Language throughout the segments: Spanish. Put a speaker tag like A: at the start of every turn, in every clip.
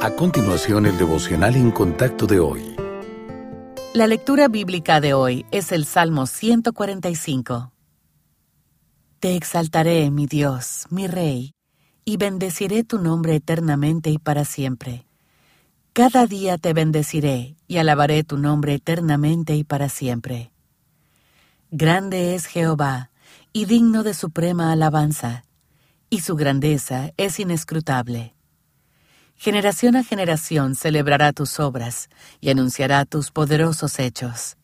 A: A continuación, el devocional en contacto de hoy.
B: La lectura bíblica de hoy es el Salmo 145. Te exaltaré, mi Dios, mi Rey, y bendeciré tu nombre eternamente y para siempre. Cada día te bendeciré y alabaré tu nombre eternamente y para siempre. Grande es Jehová, y digno de suprema alabanza, y su grandeza es inescrutable. Generación a generación celebrará tus obras y anunciará tus poderosos hechos.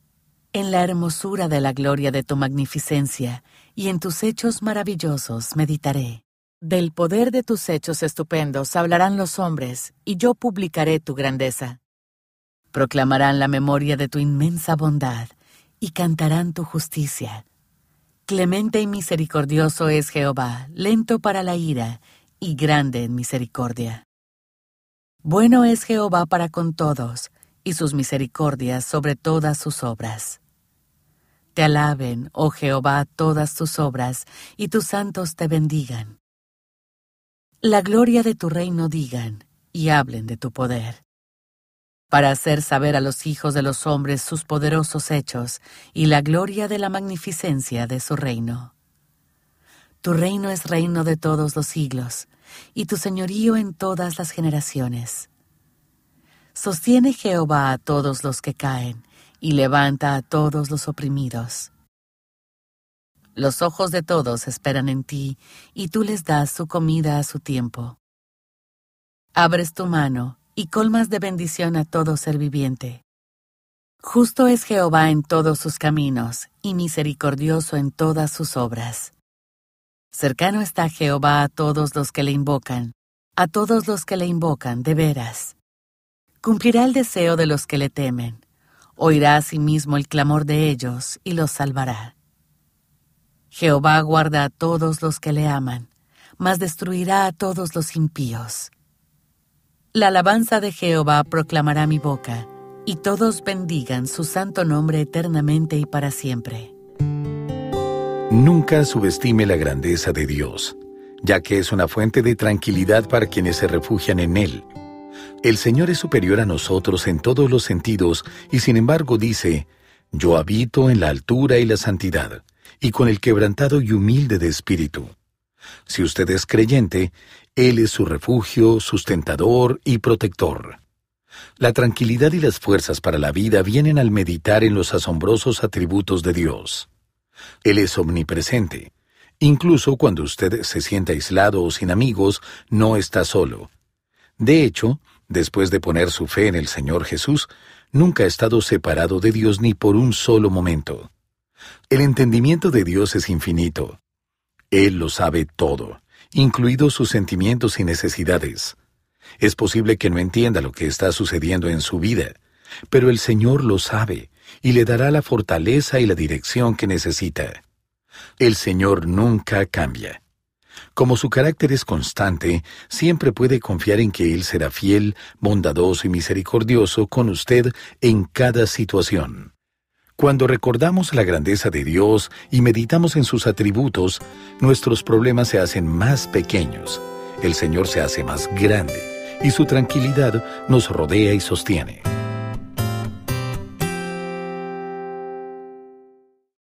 B: En la hermosura de la gloria de tu magnificencia y en tus hechos maravillosos meditaré. Del poder de tus hechos estupendos hablarán los hombres, y yo publicaré tu grandeza. Proclamarán la memoria de tu inmensa bondad, y cantarán tu justicia. Clemente y misericordioso es Jehová, lento para la ira, y grande en misericordia. Bueno es Jehová para con todos, y sus misericordias sobre todas sus obras. Te alaben, oh Jehová, todas tus obras, y tus santos te bendigan. La gloria de tu reino digan, y hablen de tu poder para hacer saber a los hijos de los hombres sus poderosos hechos y la gloria de la magnificencia de su reino. Tu reino es reino de todos los siglos, y tu señorío en todas las generaciones. Sostiene Jehová a todos los que caen, y levanta a todos los oprimidos. Los ojos de todos esperan en ti, y tú les das su comida a su tiempo. Abres tu mano, y colmas de bendición a todo ser viviente. Justo es Jehová en todos sus caminos, y misericordioso en todas sus obras. Cercano está Jehová a todos los que le invocan, a todos los que le invocan de veras. Cumplirá el deseo de los que le temen, oirá asimismo el clamor de ellos y los salvará. Jehová guarda a todos los que le aman, mas destruirá a todos los impíos. La alabanza de Jehová proclamará mi boca, y todos bendigan su santo nombre eternamente y para siempre.
A: Nunca subestime la grandeza de Dios, ya que es una fuente de tranquilidad para quienes se refugian en Él. El Señor es superior a nosotros en todos los sentidos y sin embargo dice, Yo habito en la altura y la santidad, y con el quebrantado y humilde de espíritu. Si usted es creyente, Él es su refugio, sustentador y protector. La tranquilidad y las fuerzas para la vida vienen al meditar en los asombrosos atributos de Dios. Él es omnipresente. Incluso cuando usted se siente aislado o sin amigos, no está solo. De hecho, después de poner su fe en el Señor Jesús, nunca ha estado separado de Dios ni por un solo momento. El entendimiento de Dios es infinito. Él lo sabe todo, incluidos sus sentimientos y necesidades. Es posible que no entienda lo que está sucediendo en su vida, pero el Señor lo sabe y le dará la fortaleza y la dirección que necesita. El Señor nunca cambia. Como su carácter es constante, siempre puede confiar en que Él será fiel, bondadoso y misericordioso con usted en cada situación. Cuando recordamos la grandeza de Dios y meditamos en sus atributos, nuestros problemas se hacen más pequeños, el Señor se hace más grande y su tranquilidad nos rodea y sostiene.